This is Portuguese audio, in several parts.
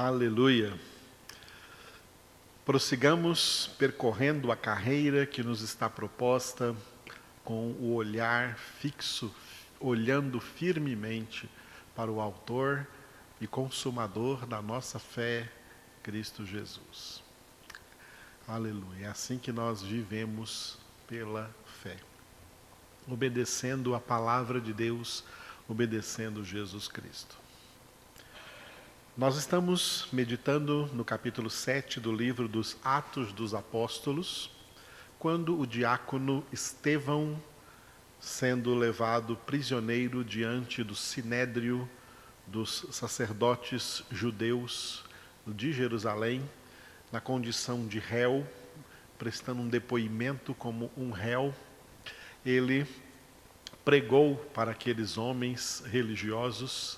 Aleluia. Prossigamos percorrendo a carreira que nos está proposta com o olhar fixo, olhando firmemente para o Autor e Consumador da nossa fé, Cristo Jesus. Aleluia. É assim que nós vivemos pela fé, obedecendo a palavra de Deus, obedecendo Jesus Cristo. Nós estamos meditando no capítulo 7 do livro dos Atos dos Apóstolos, quando o diácono Estevão, sendo levado prisioneiro diante do sinédrio dos sacerdotes judeus de Jerusalém, na condição de réu, prestando um depoimento como um réu, ele pregou para aqueles homens religiosos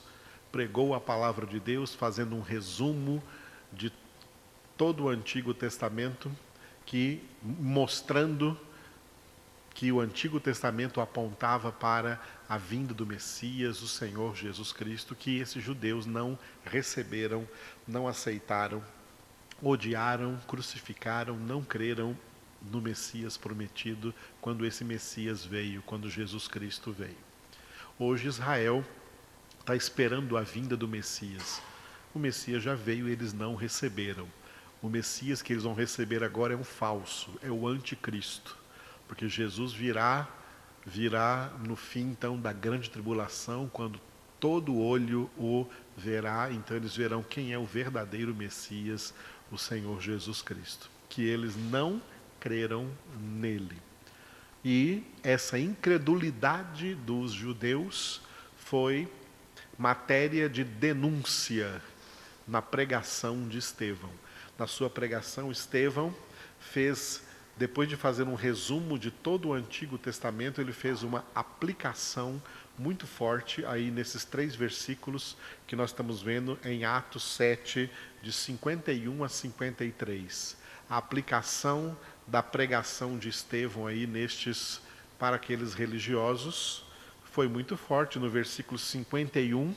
pregou a palavra de Deus, fazendo um resumo de todo o Antigo Testamento, que mostrando que o Antigo Testamento apontava para a vinda do Messias, o Senhor Jesus Cristo, que esses judeus não receberam, não aceitaram, odiaram, crucificaram, não creram no Messias prometido quando esse Messias veio, quando Jesus Cristo veio. Hoje Israel está esperando a vinda do Messias. O Messias já veio e eles não receberam. O Messias que eles vão receber agora é um falso, é o anticristo. Porque Jesus virá, virá no fim então da grande tribulação, quando todo olho o verá, então eles verão quem é o verdadeiro Messias, o Senhor Jesus Cristo. Que eles não creram nele. E essa incredulidade dos judeus foi matéria de denúncia na pregação de Estevão. Na sua pregação, Estevão fez, depois de fazer um resumo de todo o Antigo Testamento, ele fez uma aplicação muito forte aí nesses três versículos que nós estamos vendo em Atos 7, de 51 a 53. A aplicação da pregação de Estevão aí nestes para aqueles religiosos foi muito forte. No versículo 51,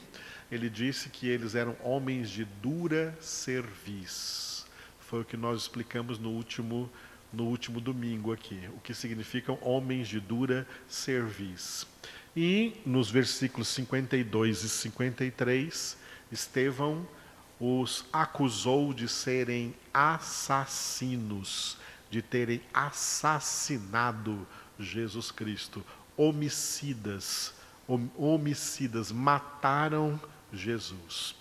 ele disse que eles eram homens de dura cerviz. Foi o que nós explicamos no último, no último domingo aqui. O que significam homens de dura cerviz. E nos versículos 52 e 53, Estevão os acusou de serem assassinos, de terem assassinado Jesus Cristo, homicidas, homicidas, mataram Jesus.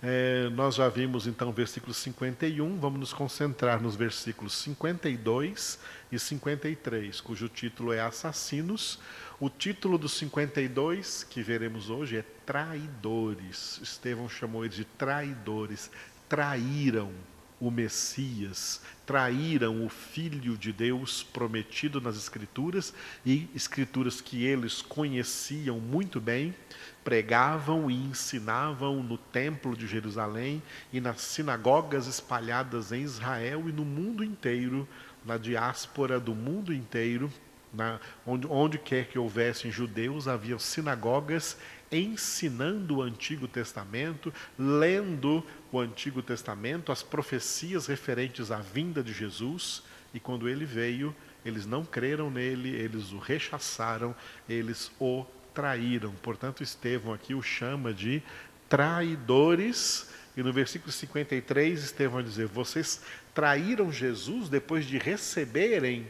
É, nós já vimos então o versículo 51, vamos nos concentrar nos versículos 52 e 53, cujo título é Assassinos. O título do 52, que veremos hoje, é Traidores. Estevão chamou eles de traidores, traíram o Messias, traíram o Filho de Deus prometido nas Escrituras, e Escrituras que eles conheciam muito bem, pregavam e ensinavam no Templo de Jerusalém e nas sinagogas espalhadas em Israel e no mundo inteiro, na diáspora do mundo inteiro, na, onde, onde quer que houvessem judeus, havia sinagogas ensinando o Antigo Testamento, lendo o Antigo Testamento, as profecias referentes à vinda de Jesus, e quando ele veio, eles não creram nele, eles o rechaçaram, eles o traíram. Portanto, Estevão aqui o chama de traidores. E no versículo 53, Estevão vai dizer: Vocês traíram Jesus depois de receberem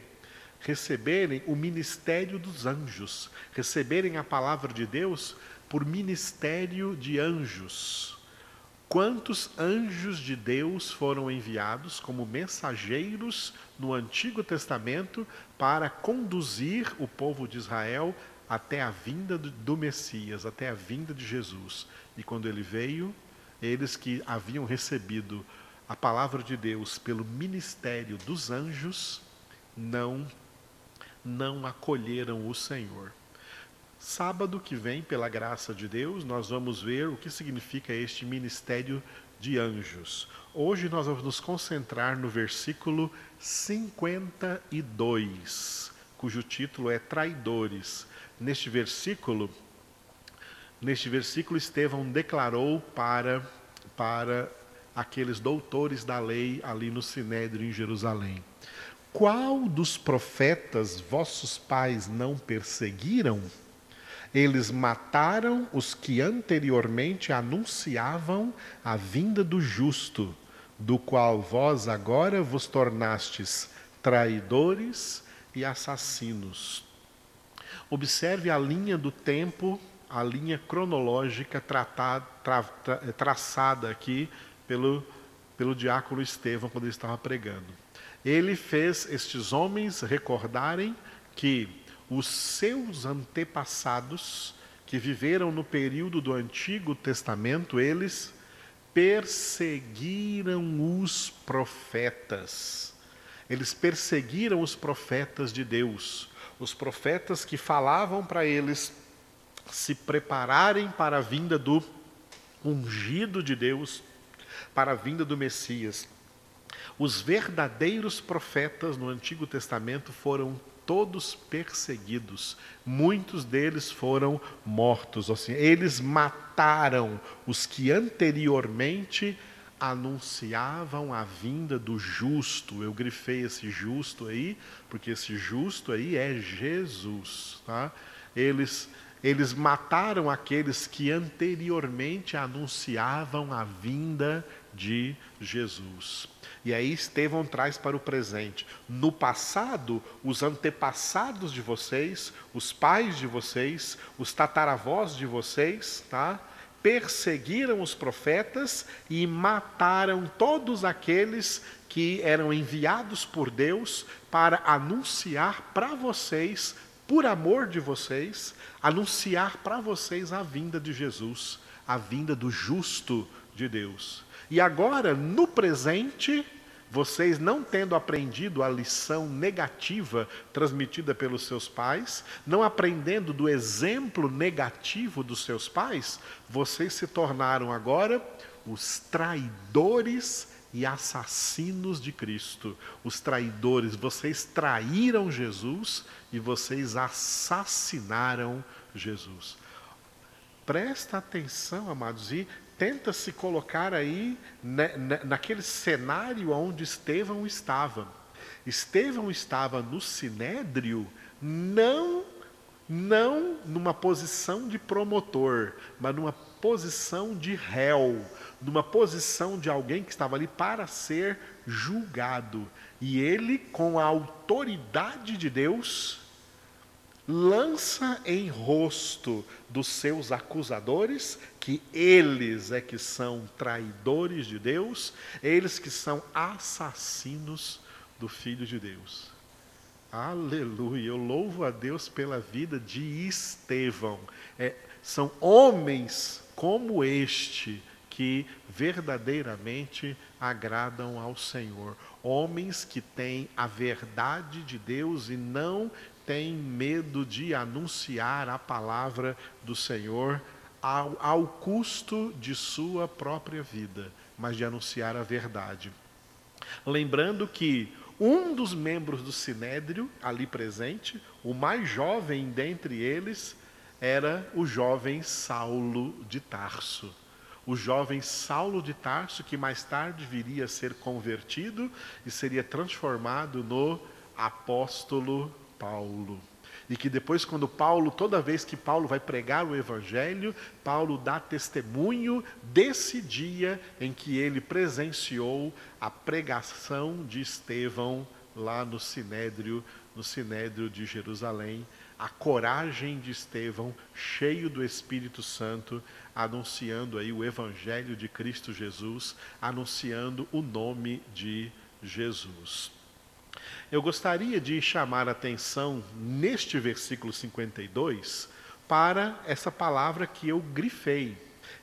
receberem o ministério dos anjos, receberem a palavra de Deus por ministério de anjos. Quantos anjos de Deus foram enviados como mensageiros no Antigo Testamento para conduzir o povo de Israel até a vinda do Messias, até a vinda de Jesus? E quando ele veio, eles que haviam recebido a palavra de Deus pelo ministério dos anjos, não não acolheram o Senhor. Sábado que vem, pela graça de Deus, nós vamos ver o que significa este ministério de anjos. Hoje nós vamos nos concentrar no versículo 52, cujo título é Traidores. Neste versículo, neste versículo Estevão declarou para para aqueles doutores da lei ali no Sinédrio em Jerusalém. Qual dos profetas vossos pais não perseguiram? Eles mataram os que anteriormente anunciavam a vinda do justo, do qual vós agora vos tornastes traidores e assassinos. Observe a linha do tempo, a linha cronológica tratada, tra, tra, traçada aqui pelo, pelo diácono Estevão quando ele estava pregando. Ele fez estes homens recordarem que os seus antepassados, que viveram no período do Antigo Testamento, eles perseguiram os profetas. Eles perseguiram os profetas de Deus, os profetas que falavam para eles se prepararem para a vinda do ungido de Deus, para a vinda do Messias. Os verdadeiros profetas no Antigo Testamento foram todos perseguidos. Muitos deles foram mortos. Assim, eles mataram os que anteriormente anunciavam a vinda do justo. Eu grifei esse justo aí, porque esse justo aí é Jesus. Tá? Eles, eles mataram aqueles que anteriormente anunciavam a vinda de Jesus. E aí Estevão traz para o presente. No passado, os antepassados de vocês, os pais de vocês, os tataravós de vocês, tá? perseguiram os profetas e mataram todos aqueles que eram enviados por Deus para anunciar para vocês, por amor de vocês, anunciar para vocês a vinda de Jesus, a vinda do justo de Deus. E agora, no presente, vocês não tendo aprendido a lição negativa transmitida pelos seus pais, não aprendendo do exemplo negativo dos seus pais, vocês se tornaram agora os traidores e assassinos de Cristo. Os traidores, vocês traíram Jesus e vocês assassinaram Jesus. Presta atenção, amados, e tenta se colocar aí naquele cenário onde Estevão estava. Estevão estava no sinédrio, não não numa posição de promotor, mas numa posição de réu, numa posição de alguém que estava ali para ser julgado. E ele, com a autoridade de Deus, lança em rosto dos seus acusadores que eles é que são traidores de Deus, eles que são assassinos do Filho de Deus. Aleluia, eu louvo a Deus pela vida de Estevão. É, são homens como este que verdadeiramente agradam ao Senhor. Homens que têm a verdade de Deus e não têm medo de anunciar a palavra do Senhor ao, ao custo de sua própria vida, mas de anunciar a verdade. Lembrando que um dos membros do sinédrio ali presente, o mais jovem dentre eles, era o jovem Saulo de Tarso. O jovem Saulo de Tarso, que mais tarde viria a ser convertido e seria transformado no apóstolo Paulo. E que depois, quando Paulo, toda vez que Paulo vai pregar o Evangelho, Paulo dá testemunho desse dia em que ele presenciou a pregação de Estevão lá no Sinédrio, no Sinédrio de Jerusalém, a coragem de Estevão, cheio do Espírito Santo, anunciando aí o Evangelho de Cristo Jesus, anunciando o nome de Jesus. Eu gostaria de chamar a atenção neste versículo 52 para essa palavra que eu grifei,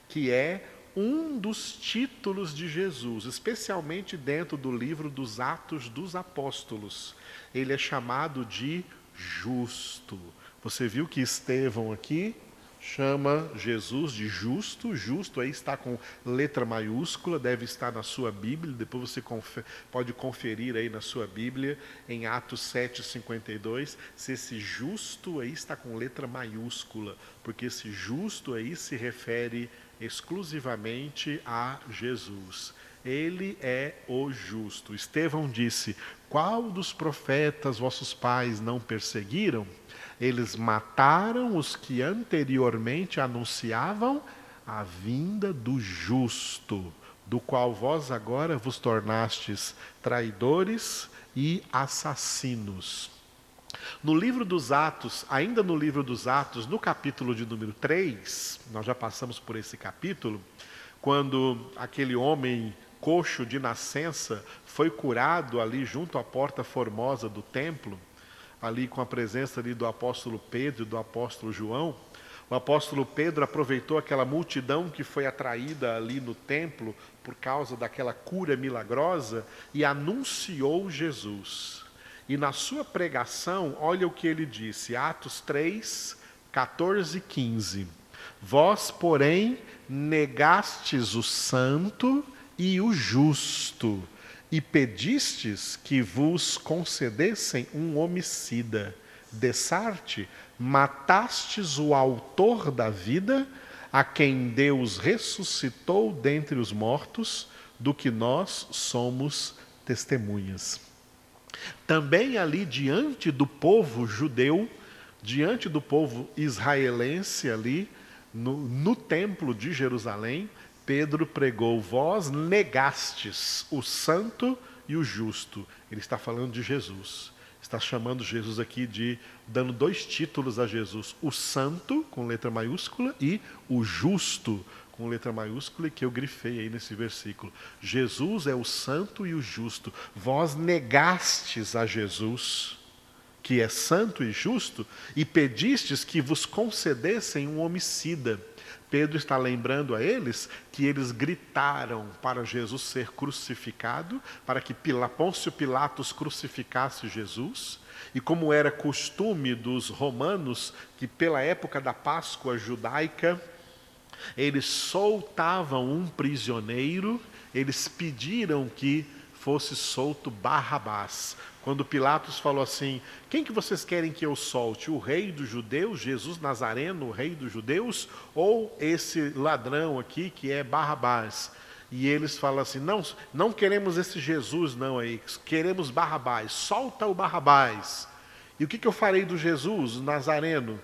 que é um dos títulos de Jesus, especialmente dentro do livro dos Atos dos Apóstolos. Ele é chamado de justo. Você viu que Estevão aqui chama Jesus de justo. Justo aí está com letra maiúscula, deve estar na sua Bíblia. Depois você pode conferir aí na sua Bíblia, em Atos 7,52, se esse justo aí está com letra maiúscula, porque esse justo aí se refere exclusivamente a Jesus. Ele é o justo. Estevão disse: Qual dos profetas vossos pais não perseguiram? Eles mataram os que anteriormente anunciavam a vinda do justo, do qual vós agora vos tornastes traidores e assassinos. No livro dos Atos, ainda no livro dos Atos, no capítulo de número 3, nós já passamos por esse capítulo, quando aquele homem coxo de nascença foi curado ali junto à porta formosa do templo, ali com a presença ali do apóstolo Pedro e do apóstolo João, o apóstolo Pedro aproveitou aquela multidão que foi atraída ali no templo por causa daquela cura milagrosa e anunciou Jesus. E na sua pregação, olha o que ele disse, Atos 3, 14 e 15. Vós, porém, negastes o santo e o justo, e pedistes que vos concedessem um homicida. Dessarte, matastes o autor da vida, a quem Deus ressuscitou dentre os mortos, do que nós somos testemunhas. Também ali diante do povo judeu, diante do povo israelense ali, no, no templo de Jerusalém, Pedro pregou: Vós negastes o santo e o justo. Ele está falando de Jesus. Está chamando Jesus aqui de, dando dois títulos a Jesus: o santo, com letra maiúscula, e o justo, com letra maiúscula, que eu grifei aí nesse versículo. Jesus é o santo e o justo. Vós negastes a Jesus, que é santo e justo, e pedistes que vos concedessem um homicida. Pedro está lembrando a eles que eles gritaram para Jesus ser crucificado, para que Pôncio Pilatos crucificasse Jesus. E como era costume dos romanos, que pela época da Páscoa judaica, eles soltavam um prisioneiro, eles pediram que fosse solto Barrabás. Quando Pilatos falou assim: Quem que vocês querem que eu solte? O rei dos judeus, Jesus Nazareno, o rei dos judeus, ou esse ladrão aqui que é Barrabás? E eles falam assim: Não, não queremos esse Jesus, não aí, queremos Barrabás, solta o Barrabás. E o que, que eu farei do Jesus, Nazareno?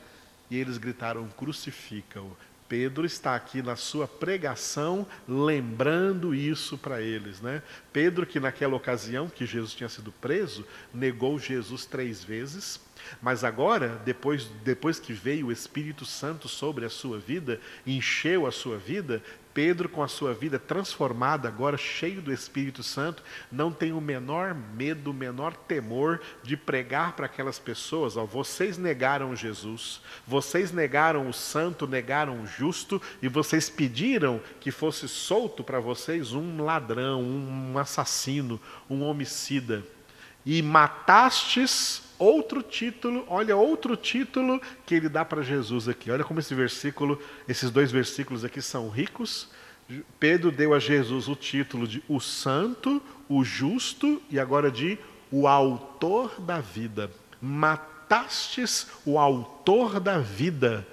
E eles gritaram: Crucifica-o. Pedro está aqui na sua pregação lembrando isso para eles, né? Pedro que naquela ocasião que Jesus tinha sido preso, negou Jesus três vezes, mas agora, depois, depois que veio o Espírito Santo sobre a sua vida, encheu a sua vida, Pedro, com a sua vida transformada, agora cheio do Espírito Santo, não tem o menor medo, o menor temor de pregar para aquelas pessoas: ó, vocês negaram Jesus, vocês negaram o santo, negaram o justo, e vocês pediram que fosse solto para vocês um ladrão, um assassino, um homicida. E matastes outro título, olha outro título que ele dá para Jesus aqui. Olha como esse versículo, esses dois versículos aqui são ricos. Pedro deu a Jesus o título de o santo, o justo e agora de o autor da vida. Matastes o autor da vida,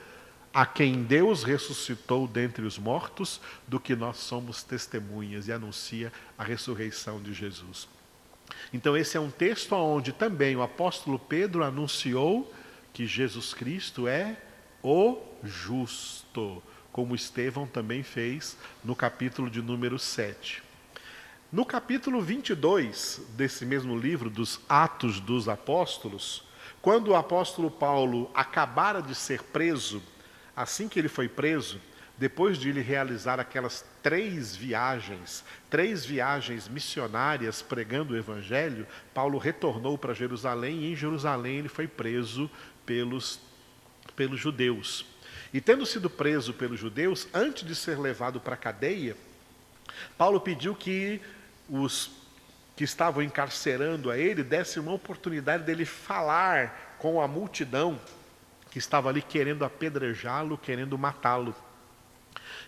a quem Deus ressuscitou dentre os mortos, do que nós somos testemunhas e anuncia a ressurreição de Jesus. Então, esse é um texto onde também o apóstolo Pedro anunciou que Jesus Cristo é o justo, como Estevão também fez no capítulo de número 7. No capítulo 22 desse mesmo livro, dos Atos dos Apóstolos, quando o apóstolo Paulo acabara de ser preso, assim que ele foi preso, depois de ele realizar aquelas três viagens, três viagens missionárias pregando o evangelho, Paulo retornou para Jerusalém e em Jerusalém ele foi preso pelos, pelos judeus. E tendo sido preso pelos judeus, antes de ser levado para a cadeia, Paulo pediu que os que estavam encarcerando a ele dessem uma oportunidade dele falar com a multidão que estava ali querendo apedrejá-lo, querendo matá-lo.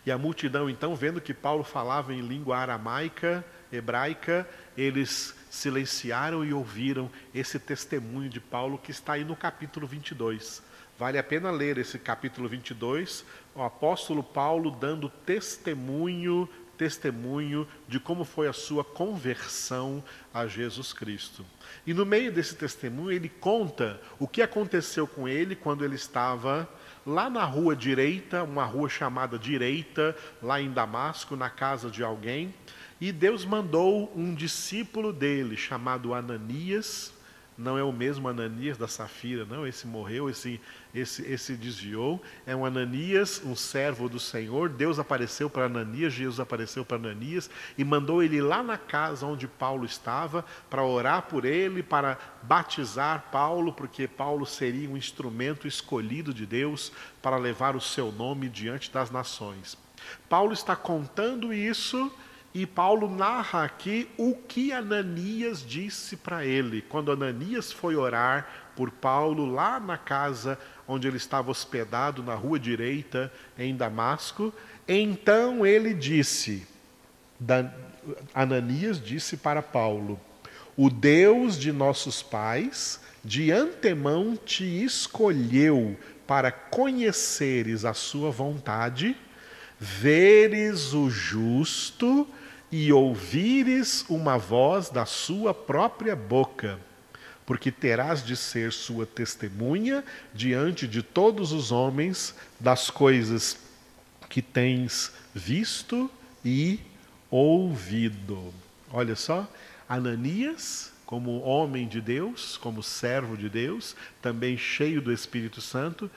E a multidão, então, vendo que Paulo falava em língua aramaica, hebraica, eles silenciaram e ouviram esse testemunho de Paulo que está aí no capítulo 22. Vale a pena ler esse capítulo 22, o apóstolo Paulo dando testemunho, testemunho de como foi a sua conversão a Jesus Cristo. E no meio desse testemunho ele conta o que aconteceu com ele quando ele estava lá na rua direita, uma rua chamada Direita, lá em Damasco, na casa de alguém, e Deus mandou um discípulo dele chamado Ananias não é o mesmo Ananias da Safira, não, esse morreu, esse, esse, esse desviou. É um Ananias, um servo do Senhor. Deus apareceu para Ananias, Jesus apareceu para Ananias e mandou ele lá na casa onde Paulo estava para orar por ele, para batizar Paulo, porque Paulo seria um instrumento escolhido de Deus para levar o seu nome diante das nações. Paulo está contando isso e Paulo narra aqui o que Ananias disse para ele. Quando Ananias foi orar por Paulo lá na casa onde ele estava hospedado, na rua direita, em Damasco, então ele disse: Ananias disse para Paulo: O Deus de nossos pais de antemão te escolheu para conheceres a sua vontade, veres o justo e ouvires uma voz da sua própria boca, porque terás de ser sua testemunha diante de todos os homens das coisas que tens visto e ouvido. Olha só, Ananias, como homem de Deus, como servo de Deus, também cheio do Espírito Santo,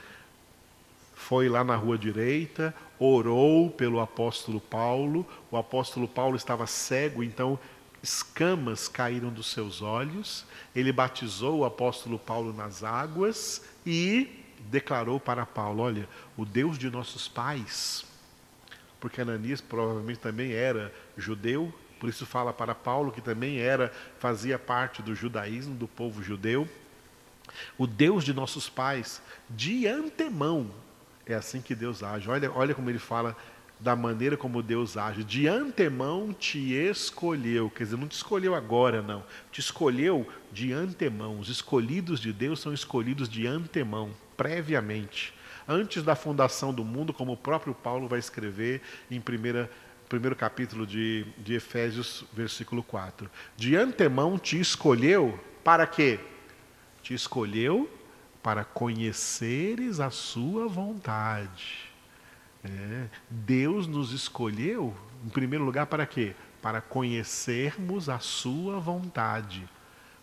foi lá na rua direita, orou pelo apóstolo Paulo. O apóstolo Paulo estava cego, então escamas caíram dos seus olhos. Ele batizou o apóstolo Paulo nas águas e declarou para Paulo: Olha, o Deus de nossos pais, porque Ananias provavelmente também era judeu, por isso fala para Paulo que também era, fazia parte do judaísmo, do povo judeu. O Deus de nossos pais, de antemão, é assim que Deus age. Olha, olha como ele fala da maneira como Deus age. De antemão te escolheu. Quer dizer, não te escolheu agora, não. Te escolheu de antemão. Os escolhidos de Deus são escolhidos de antemão, previamente. Antes da fundação do mundo, como o próprio Paulo vai escrever em primeira, primeiro capítulo de, de Efésios, versículo 4. De antemão te escolheu para quê? Te escolheu para conheceres a sua vontade. É, Deus nos escolheu, em primeiro lugar, para quê? Para conhecermos a sua vontade.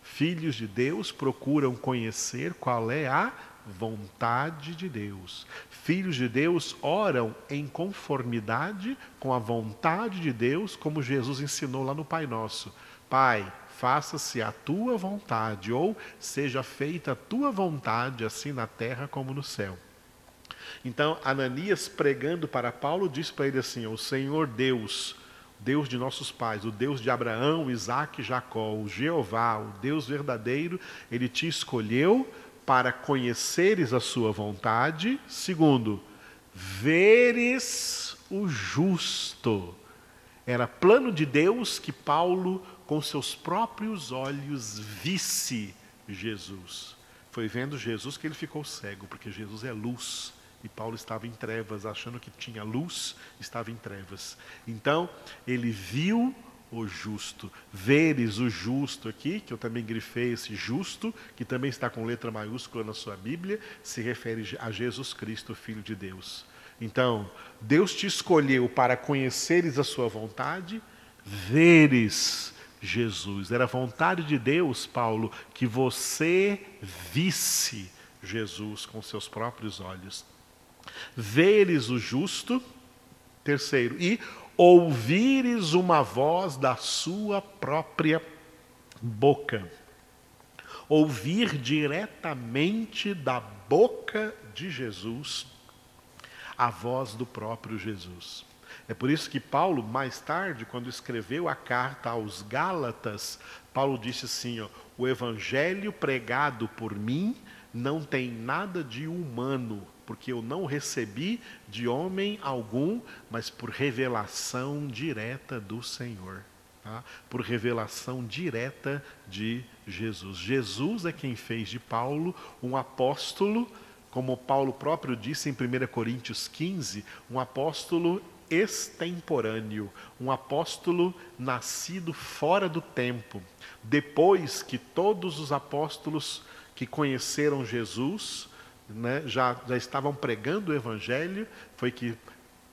Filhos de Deus procuram conhecer qual é a vontade de Deus. Filhos de Deus oram em conformidade com a vontade de Deus, como Jesus ensinou lá no Pai Nosso. Pai, faça-se a tua vontade, ou seja feita a tua vontade, assim na terra como no céu. Então, Ananias, pregando para Paulo, disse para ele assim: O Senhor Deus, Deus de nossos pais, o Deus de Abraão, Isaac e Jacó, o Jeová, o Deus verdadeiro, ele te escolheu para conheceres a sua vontade. Segundo, veres o justo. Era plano de Deus que Paulo com seus próprios olhos visse Jesus. Foi vendo Jesus que ele ficou cego, porque Jesus é luz. E Paulo estava em trevas, achando que tinha luz, estava em trevas. Então, ele viu o justo. Veres o justo aqui, que eu também grifei esse justo, que também está com letra maiúscula na sua Bíblia, se refere a Jesus Cristo, Filho de Deus. Então, Deus te escolheu para conheceres a sua vontade, veres Jesus. Era vontade de Deus, Paulo, que você visse Jesus com seus próprios olhos. Veres o justo, terceiro, e ouvires uma voz da sua própria boca. Ouvir diretamente da boca de Jesus a voz do próprio Jesus. É por isso que Paulo, mais tarde, quando escreveu a carta aos Gálatas, Paulo disse assim: ó, o evangelho pregado por mim não tem nada de humano, porque eu não recebi de homem algum, mas por revelação direta do Senhor. Tá? Por revelação direta de Jesus. Jesus é quem fez de Paulo um apóstolo como Paulo próprio disse em 1 Coríntios 15, um apóstolo extemporâneo, um apóstolo nascido fora do tempo. Depois que todos os apóstolos que conheceram Jesus né, já, já estavam pregando o Evangelho, foi que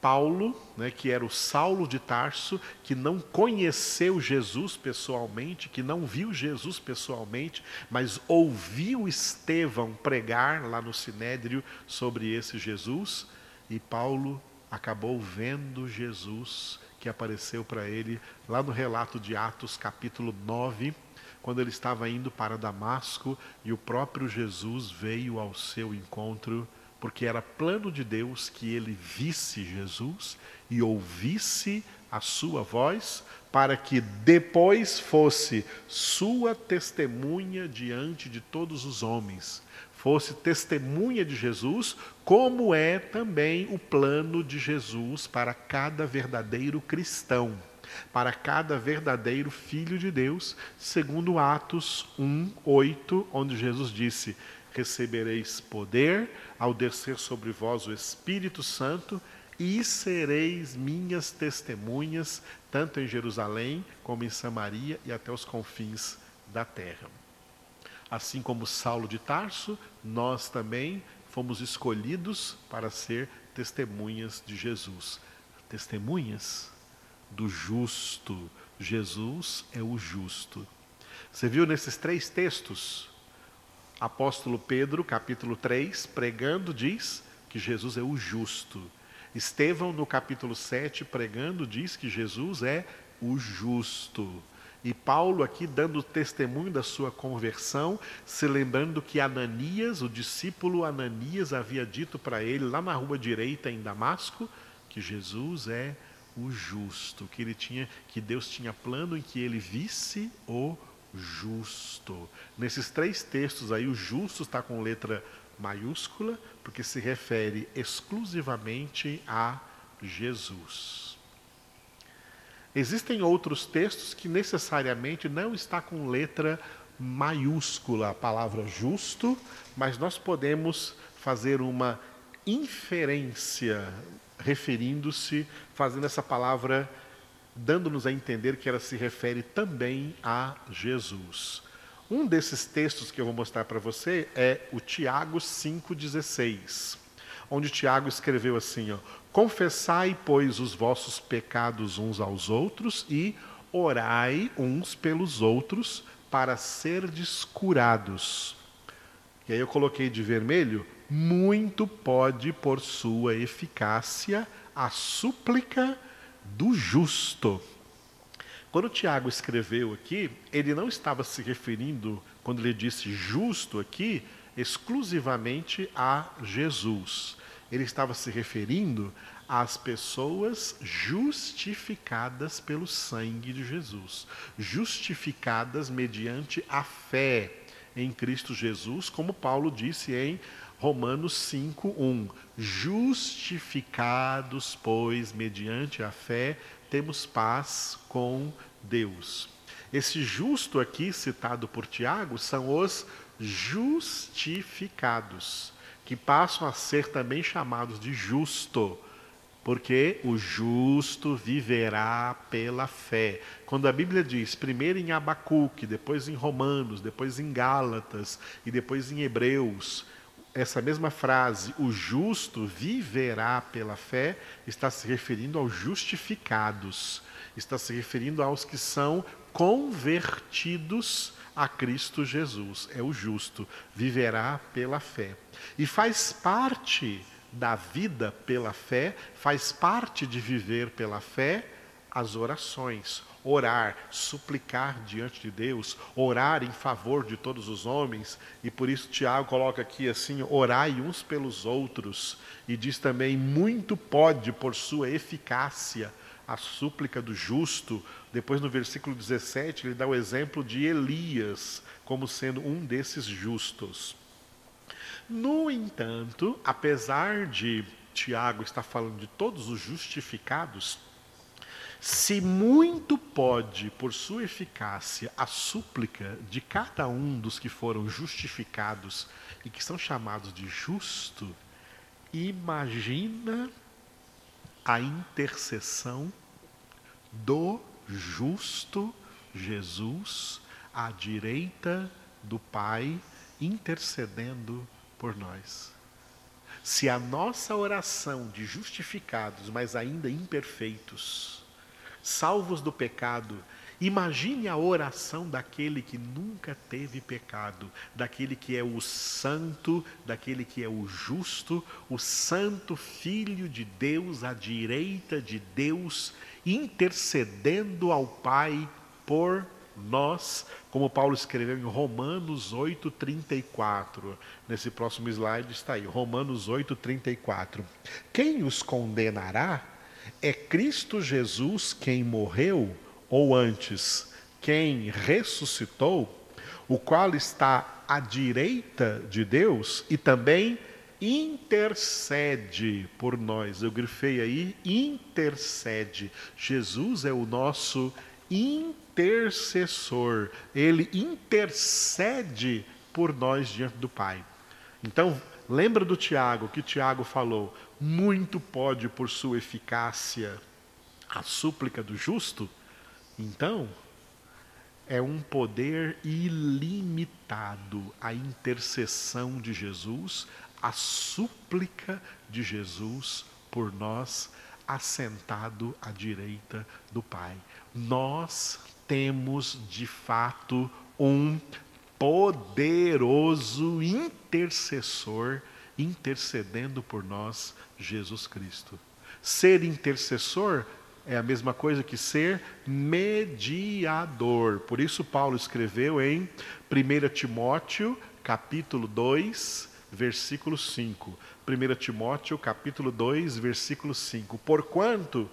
Paulo, né, que era o Saulo de Tarso, que não conheceu Jesus pessoalmente, que não viu Jesus pessoalmente, mas ouviu Estevão pregar lá no Sinédrio sobre esse Jesus, e Paulo acabou vendo Jesus que apareceu para ele lá no relato de Atos, capítulo 9, quando ele estava indo para Damasco e o próprio Jesus veio ao seu encontro porque era plano de Deus que ele visse Jesus e ouvisse a sua voz, para que depois fosse sua testemunha diante de todos os homens, fosse testemunha de Jesus, como é também o plano de Jesus para cada verdadeiro cristão, para cada verdadeiro filho de Deus, segundo Atos 1, 8, onde Jesus disse: Recebereis poder ao descer sobre vós o Espírito Santo, e sereis minhas testemunhas, tanto em Jerusalém como em Samaria e até os confins da terra. Assim como Saulo de Tarso, nós também fomos escolhidos para ser testemunhas de Jesus. Testemunhas do justo. Jesus é o justo. Você viu nesses três textos apóstolo Pedro, capítulo 3, pregando, diz que Jesus é o justo. Estevão, no capítulo 7, pregando, diz que Jesus é o justo. E Paulo aqui dando testemunho da sua conversão, se lembrando que Ananias, o discípulo Ananias, havia dito para ele lá na rua direita em Damasco, que Jesus é o justo, que ele tinha, que Deus tinha plano em que ele visse o justo. Nesses três textos aí, o justo está com letra maiúscula, porque se refere exclusivamente a Jesus. Existem outros textos que necessariamente não está com letra maiúscula a palavra justo, mas nós podemos fazer uma inferência referindo-se, fazendo essa palavra dando-nos a entender que ela se refere também a Jesus. Um desses textos que eu vou mostrar para você é o Tiago 5,16, onde Tiago escreveu assim: ó, Confessai, pois, os vossos pecados uns aos outros e orai uns pelos outros para serdes curados. E aí eu coloquei de vermelho: muito pode, por sua eficácia, a súplica do justo. Quando Tiago escreveu aqui, ele não estava se referindo, quando ele disse justo aqui, exclusivamente a Jesus. Ele estava se referindo às pessoas justificadas pelo sangue de Jesus, justificadas mediante a fé em Cristo Jesus, como Paulo disse em Romanos 5:1. Justificados, pois, mediante a fé, temos paz com Deus. Esse justo aqui citado por Tiago são os justificados, que passam a ser também chamados de justo, porque o justo viverá pela fé. Quando a Bíblia diz, primeiro em Abacuque, depois em Romanos, depois em Gálatas e depois em Hebreus, essa mesma frase, o justo viverá pela fé, está se referindo aos justificados, está se referindo aos que são convertidos a Cristo Jesus. É o justo, viverá pela fé. E faz parte da vida pela fé, faz parte de viver pela fé as orações, orar, suplicar diante de Deus, orar em favor de todos os homens, e por isso Tiago coloca aqui assim: orai uns pelos outros, e diz também: muito pode, por sua eficácia, a súplica do justo. Depois, no versículo 17, ele dá o exemplo de Elias como sendo um desses justos. No entanto, apesar de Tiago estar falando de todos os justificados, Se muito pode, por sua eficácia, a súplica de cada um dos que foram justificados e que são chamados de justo, imagina a intercessão do justo Jesus à direita do Pai, intercedendo por nós. Se a nossa oração de justificados, mas ainda imperfeitos, salvos do pecado, imagine a oração daquele que nunca teve pecado, daquele que é o santo, daquele que é o justo, o santo Filho de Deus à direita de Deus, intercedendo ao Pai por nós, como Paulo escreveu em Romanos 8:34. Nesse próximo slide está aí, Romanos 8:34. Quem os condenará é Cristo Jesus quem morreu, ou antes, quem ressuscitou, o qual está à direita de Deus e também intercede por nós. Eu grifei aí, intercede. Jesus é o nosso intercessor. Ele intercede por nós diante do Pai. Então, lembra do Tiago, que Tiago falou: muito pode por sua eficácia a súplica do justo? Então, é um poder ilimitado a intercessão de Jesus, a súplica de Jesus por nós, assentado à direita do Pai. Nós temos de fato um poderoso intercessor intercedendo por nós, Jesus Cristo. Ser intercessor é a mesma coisa que ser mediador. Por isso Paulo escreveu em 1 Timóteo, capítulo 2, versículo 5. 1 Timóteo, capítulo 2, versículo 5. Porquanto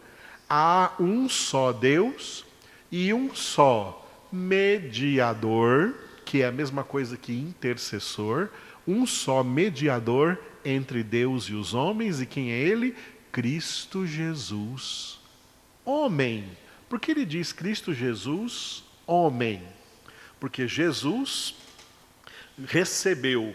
há um só Deus e um só mediador, que é a mesma coisa que intercessor, um só mediador entre Deus e os homens, e quem é ele? Cristo Jesus, homem. Por que ele diz Cristo Jesus, homem? Porque Jesus recebeu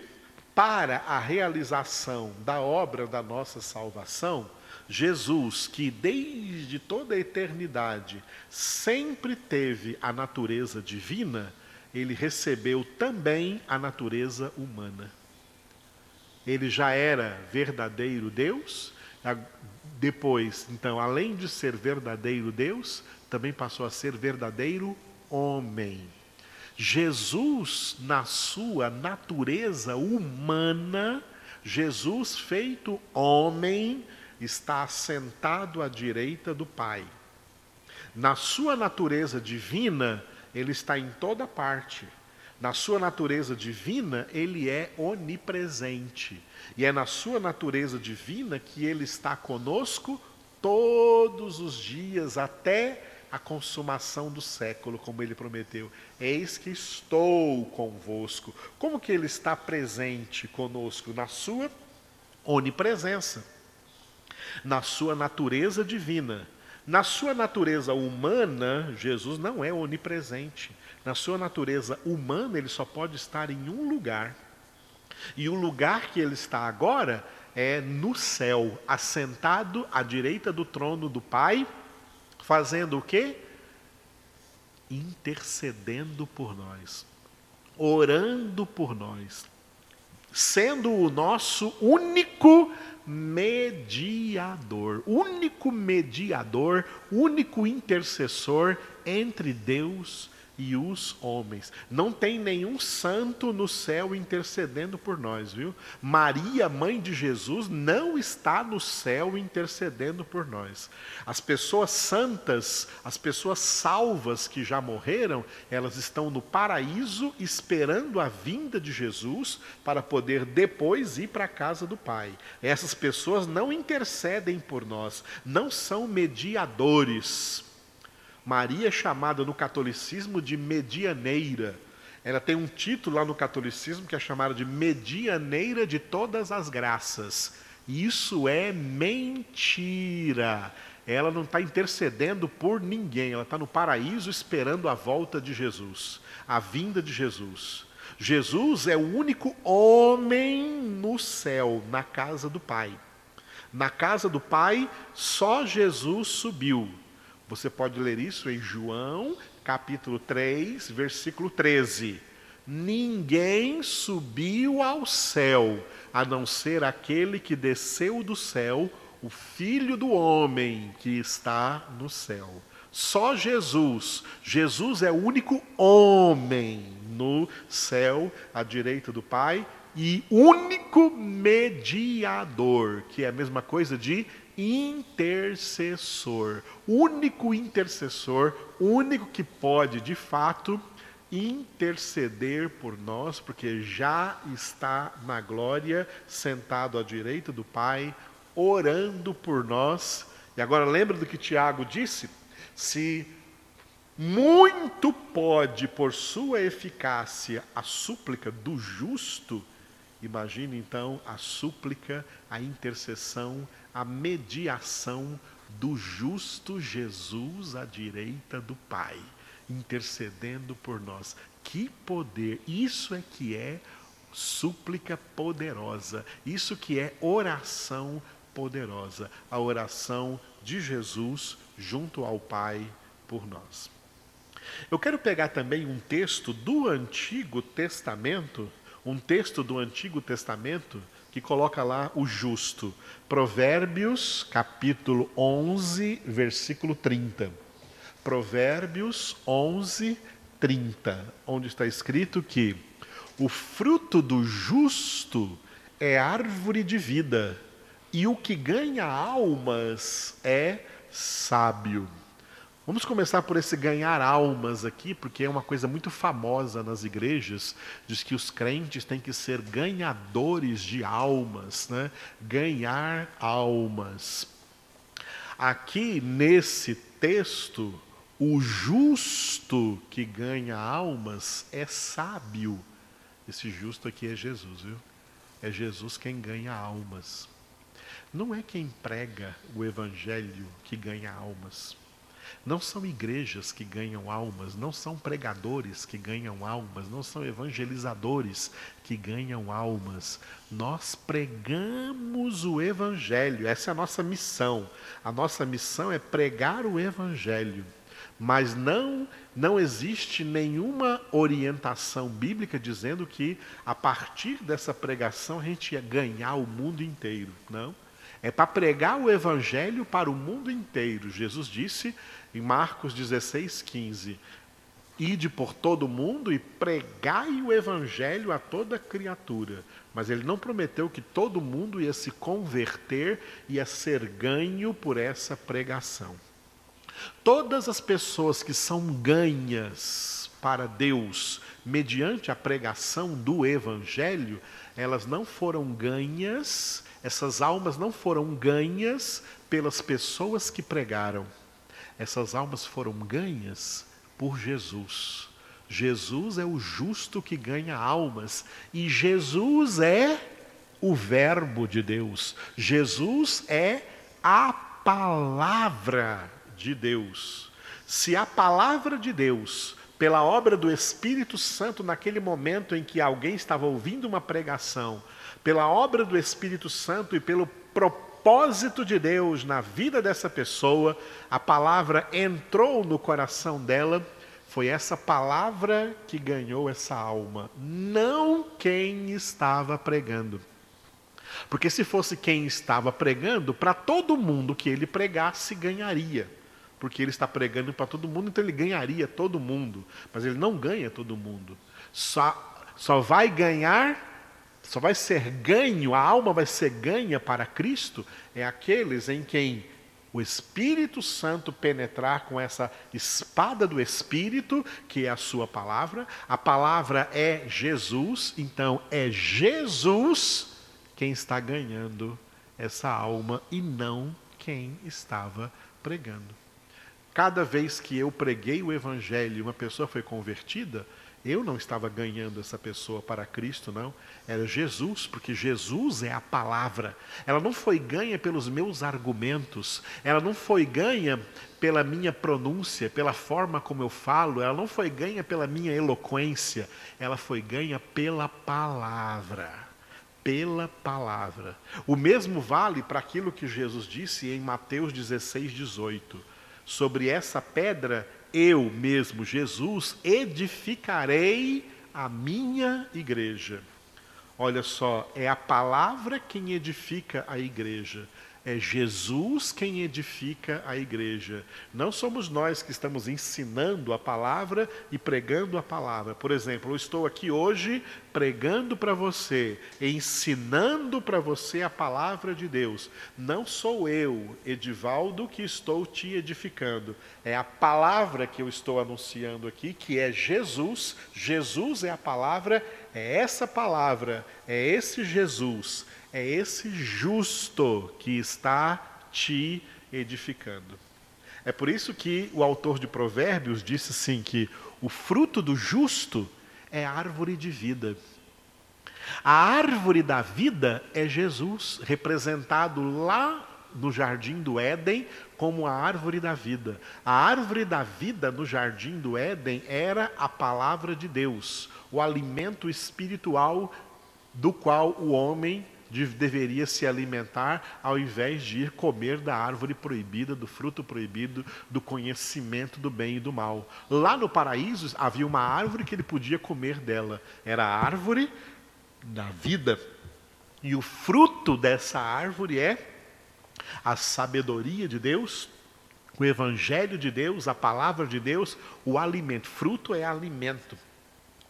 para a realização da obra da nossa salvação Jesus, que desde toda a eternidade sempre teve a natureza divina, ele recebeu também a natureza humana. Ele já era verdadeiro Deus, depois, então, além de ser verdadeiro Deus, também passou a ser verdadeiro homem. Jesus, na sua natureza humana, Jesus feito homem, está assentado à direita do Pai. Na sua natureza divina, ele está em toda parte. Na sua natureza divina, ele é onipresente. E é na sua natureza divina que ele está conosco todos os dias, até a consumação do século, como ele prometeu. Eis que estou convosco. Como que ele está presente conosco? Na sua onipresença na sua natureza divina. Na sua natureza humana, Jesus não é onipresente. Na sua natureza humana, ele só pode estar em um lugar. E o lugar que ele está agora é no céu, assentado à direita do trono do Pai, fazendo o quê? Intercedendo por nós, orando por nós, sendo o nosso único mediador, único mediador, único intercessor entre Deus e os homens. Não tem nenhum santo no céu intercedendo por nós, viu? Maria, mãe de Jesus, não está no céu intercedendo por nós. As pessoas santas, as pessoas salvas que já morreram, elas estão no paraíso esperando a vinda de Jesus para poder depois ir para a casa do Pai. Essas pessoas não intercedem por nós, não são mediadores Maria é chamada no catolicismo de medianeira. Ela tem um título lá no catolicismo que é chamada de medianeira de todas as graças. Isso é mentira. ela não está intercedendo por ninguém, ela está no paraíso esperando a volta de Jesus, a vinda de Jesus. Jesus é o único homem no céu, na casa do Pai. Na casa do Pai, só Jesus subiu. Você pode ler isso em João, capítulo 3, versículo 13. Ninguém subiu ao céu, a não ser aquele que desceu do céu, o Filho do Homem que está no céu. Só Jesus, Jesus é o único homem no céu, à direita do Pai, e único mediador, que é a mesma coisa de intercessor. Único intercessor, único que pode, de fato, interceder por nós, porque já está na glória, sentado à direita do Pai, orando por nós. E agora lembra do que Tiago disse? Se muito pode, por sua eficácia, a súplica do justo, imagine então a súplica, a intercessão, a mediação do justo Jesus à direita do Pai intercedendo por nós. Que poder! Isso é que é súplica poderosa. Isso que é oração poderosa. A oração de Jesus junto ao Pai por nós. Eu quero pegar também um texto do Antigo Testamento, um texto do Antigo Testamento que coloca lá o justo. Provérbios, capítulo 11, versículo 30. Provérbios 11, 30, onde está escrito que o fruto do justo é árvore de vida, e o que ganha almas é sábio. Vamos começar por esse ganhar almas aqui, porque é uma coisa muito famosa nas igrejas, diz que os crentes têm que ser ganhadores de almas, né? ganhar almas. Aqui nesse texto, o justo que ganha almas é sábio. Esse justo aqui é Jesus, viu? É Jesus quem ganha almas. Não é quem prega o evangelho que ganha almas. Não são igrejas que ganham almas, não são pregadores que ganham almas, não são evangelizadores que ganham almas. Nós pregamos o evangelho, essa é a nossa missão. A nossa missão é pregar o evangelho. Mas não não existe nenhuma orientação bíblica dizendo que a partir dessa pregação a gente ia ganhar o mundo inteiro, não? É para pregar o evangelho para o mundo inteiro. Jesus disse em Marcos 16, 15: Ide por todo o mundo e pregai o evangelho a toda criatura. Mas ele não prometeu que todo mundo ia se converter, ia ser ganho por essa pregação. Todas as pessoas que são ganhas para Deus mediante a pregação do Evangelho, elas não foram ganhas, essas almas não foram ganhas pelas pessoas que pregaram. Essas almas foram ganhas por Jesus. Jesus é o justo que ganha almas e Jesus é o Verbo de Deus. Jesus é a palavra de Deus. Se a palavra de Deus, pela obra do Espírito Santo, naquele momento em que alguém estava ouvindo uma pregação, pela obra do Espírito Santo e pelo propósito de Deus na vida dessa pessoa, a palavra entrou no coração dela, foi essa palavra que ganhou essa alma, não quem estava pregando. Porque se fosse quem estava pregando, para todo mundo que ele pregasse, ganharia porque ele está pregando para todo mundo, então ele ganharia todo mundo. Mas ele não ganha todo mundo. Só, só vai ganhar, só vai ser ganho, a alma vai ser ganha para Cristo, é aqueles em quem o Espírito Santo penetrar com essa espada do Espírito, que é a sua palavra. A palavra é Jesus, então é Jesus quem está ganhando essa alma e não quem estava pregando. Cada vez que eu preguei o Evangelho e uma pessoa foi convertida, Eu não estava ganhando essa pessoa para Cristo, não. Era Jesus, porque Jesus é a palavra. Ela não foi ganha pelos meus argumentos, ela não foi ganha pela minha pronúncia, pela forma como eu falo, ela não foi ganha pela minha eloquência, ela foi ganha pela palavra. Pela palavra. O mesmo vale para aquilo que Jesus disse em Mateus 16, 18. Sobre essa pedra eu mesmo, Jesus, edificarei a minha igreja. Olha só, é a palavra quem edifica a igreja. É Jesus quem edifica a igreja. Não somos nós que estamos ensinando a palavra e pregando a palavra. Por exemplo, eu estou aqui hoje pregando para você, ensinando para você a palavra de Deus. Não sou eu, Edivaldo, que estou te edificando. É a palavra que eu estou anunciando aqui, que é Jesus. Jesus é a palavra, é essa palavra, é esse Jesus é esse justo que está te edificando. É por isso que o autor de Provérbios disse assim que o fruto do justo é árvore de vida. A árvore da vida é Jesus, representado lá no jardim do Éden como a árvore da vida. A árvore da vida no jardim do Éden era a palavra de Deus, o alimento espiritual do qual o homem de, deveria se alimentar ao invés de ir comer da árvore proibida, do fruto proibido, do conhecimento do bem e do mal. Lá no paraíso havia uma árvore que ele podia comer dela. Era a árvore da vida. E o fruto dessa árvore é a sabedoria de Deus, o evangelho de Deus, a palavra de Deus, o alimento. Fruto é alimento.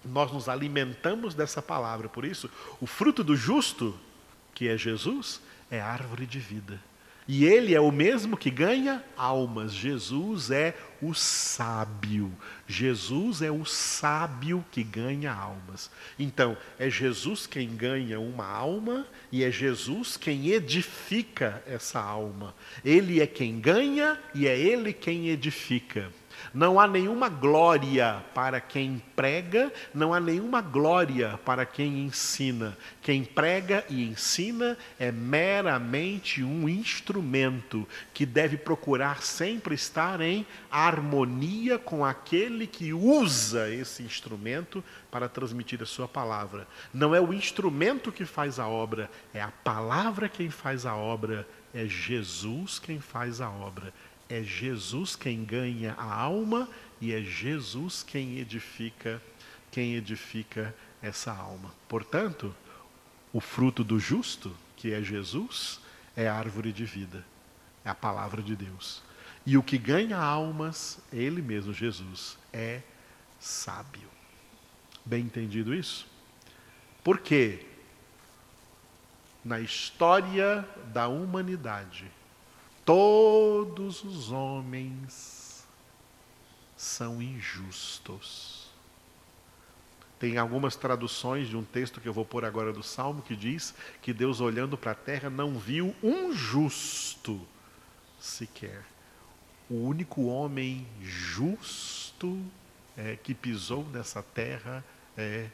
Nós nos alimentamos dessa palavra. Por isso, o fruto do justo que é Jesus, é árvore de vida. E ele é o mesmo que ganha almas. Jesus é o sábio. Jesus é o sábio que ganha almas. Então, é Jesus quem ganha uma alma e é Jesus quem edifica essa alma. Ele é quem ganha e é ele quem edifica. Não há nenhuma glória para quem prega, não há nenhuma glória para quem ensina. Quem prega e ensina é meramente um instrumento que deve procurar sempre estar em harmonia com aquele que usa esse instrumento para transmitir a sua palavra. Não é o instrumento que faz a obra, é a palavra quem faz a obra, é Jesus quem faz a obra. É Jesus quem ganha a alma e é Jesus quem edifica, quem edifica essa alma. Portanto, o fruto do justo, que é Jesus, é árvore de vida, é a palavra de Deus. E o que ganha almas, ele mesmo, Jesus, é sábio. Bem entendido isso? Porque na história da humanidade, Todos os homens são injustos. Tem algumas traduções de um texto que eu vou pôr agora do Salmo que diz que Deus, olhando para a terra, não viu um justo sequer. O único homem justo é, que pisou nessa terra é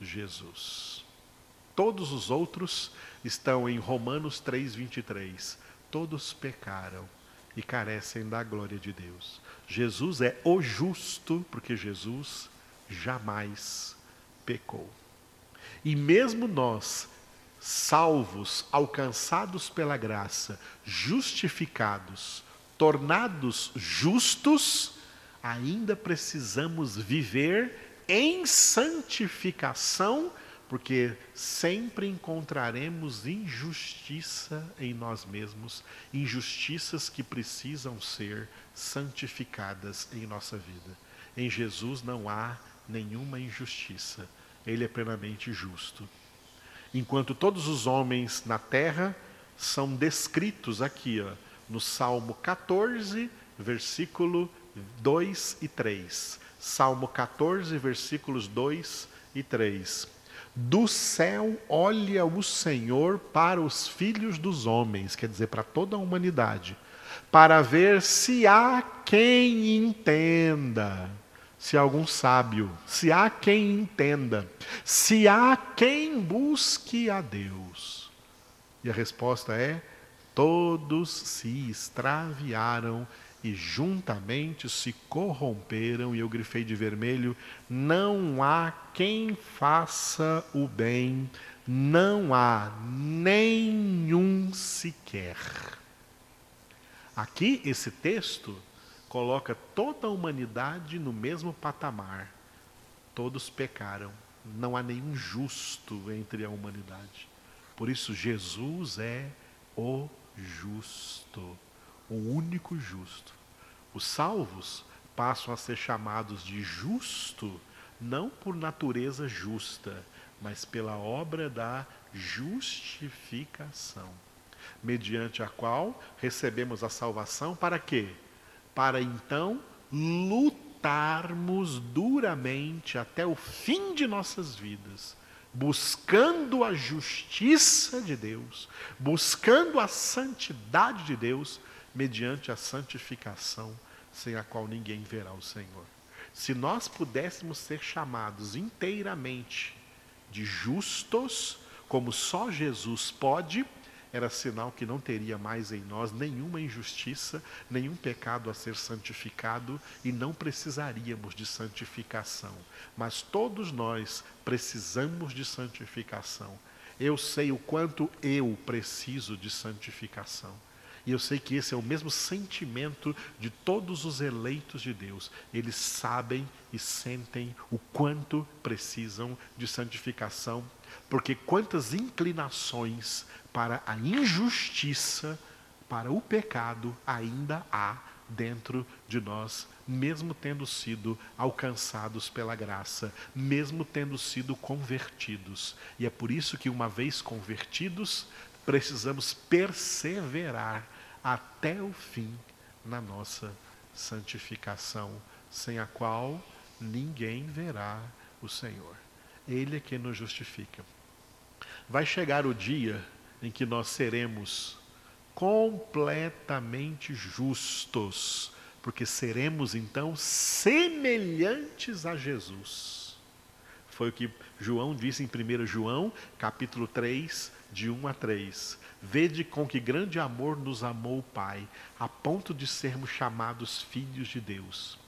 Jesus. Todos os outros estão em Romanos 3,23 Todos pecaram e carecem da glória de Deus. Jesus é o justo, porque Jesus jamais pecou. E mesmo nós, salvos, alcançados pela graça, justificados, tornados justos, ainda precisamos viver em santificação porque sempre encontraremos injustiça em nós mesmos, injustiças que precisam ser santificadas em nossa vida. Em Jesus não há nenhuma injustiça, ele é plenamente justo. Enquanto todos os homens na terra são descritos aqui, ó, no Salmo 14, versículo 2 e 3. Salmo 14, versículos 2 e 3 do céu olha o Senhor para os filhos dos homens, quer dizer, para toda a humanidade, para ver se há quem entenda, se há algum sábio, se há quem entenda, se há quem busque a Deus. E a resposta é: todos se extraviaram e juntamente se corromperam, e eu grifei de vermelho: não há quem faça o bem, não há nenhum sequer. Aqui, esse texto coloca toda a humanidade no mesmo patamar. Todos pecaram, não há nenhum justo entre a humanidade. Por isso, Jesus é o justo o único justo. Os salvos passam a ser chamados de justo, não por natureza justa, mas pela obra da justificação, mediante a qual recebemos a salvação para quê? Para então lutarmos duramente até o fim de nossas vidas, buscando a justiça de Deus, buscando a santidade de Deus, mediante a santificação, sem a qual ninguém verá o Senhor. Se nós pudéssemos ser chamados inteiramente de justos, como só Jesus pode, era sinal que não teria mais em nós nenhuma injustiça, nenhum pecado a ser santificado e não precisaríamos de santificação. Mas todos nós precisamos de santificação. Eu sei o quanto eu preciso de santificação. E eu sei que esse é o mesmo sentimento de todos os eleitos de Deus. Eles sabem e sentem o quanto precisam de santificação, porque quantas inclinações para a injustiça, para o pecado ainda há dentro de nós, mesmo tendo sido alcançados pela graça, mesmo tendo sido convertidos. E é por isso que, uma vez convertidos, precisamos perseverar até o fim na nossa santificação, sem a qual ninguém verá o Senhor. Ele é quem nos justifica. Vai chegar o dia em que nós seremos completamente justos, porque seremos então semelhantes a Jesus. Foi o que João disse em 1 João, capítulo 3, de 1 a 3. Vede com que grande amor nos amou o Pai, a ponto de sermos chamados filhos de Deus.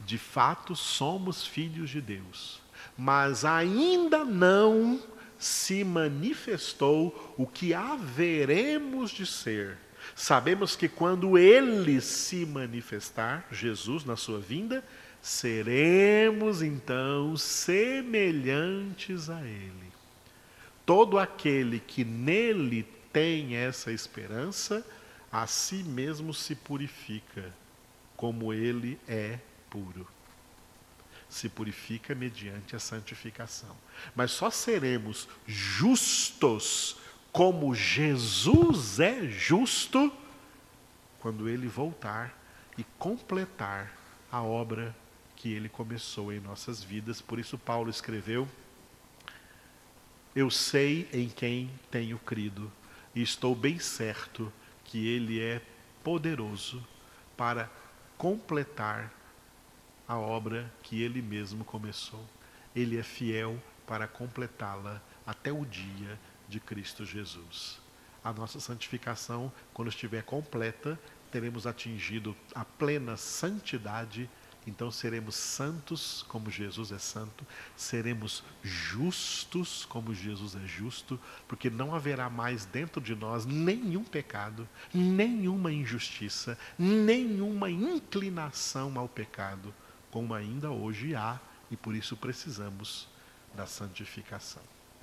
De fato, somos filhos de Deus, mas ainda não se manifestou o que haveremos de ser. Sabemos que quando ele se manifestar, Jesus na sua vinda, seremos então semelhantes a ele. Todo aquele que nele tem essa esperança, a si mesmo se purifica, como ele é puro. Se purifica mediante a santificação. Mas só seremos justos como Jesus é justo quando ele voltar e completar a obra que ele começou em nossas vidas. Por isso, Paulo escreveu: Eu sei em quem tenho crido e estou bem certo que Ele é poderoso para completar a obra que Ele mesmo começou. Ele é fiel para completá-la até o dia de Cristo Jesus. A nossa santificação, quando estiver completa, teremos atingido a plena santidade então seremos santos como Jesus é santo, seremos justos como Jesus é justo, porque não haverá mais dentro de nós nenhum pecado, nenhuma injustiça, nenhuma inclinação ao pecado, como ainda hoje há, e por isso precisamos da santificação.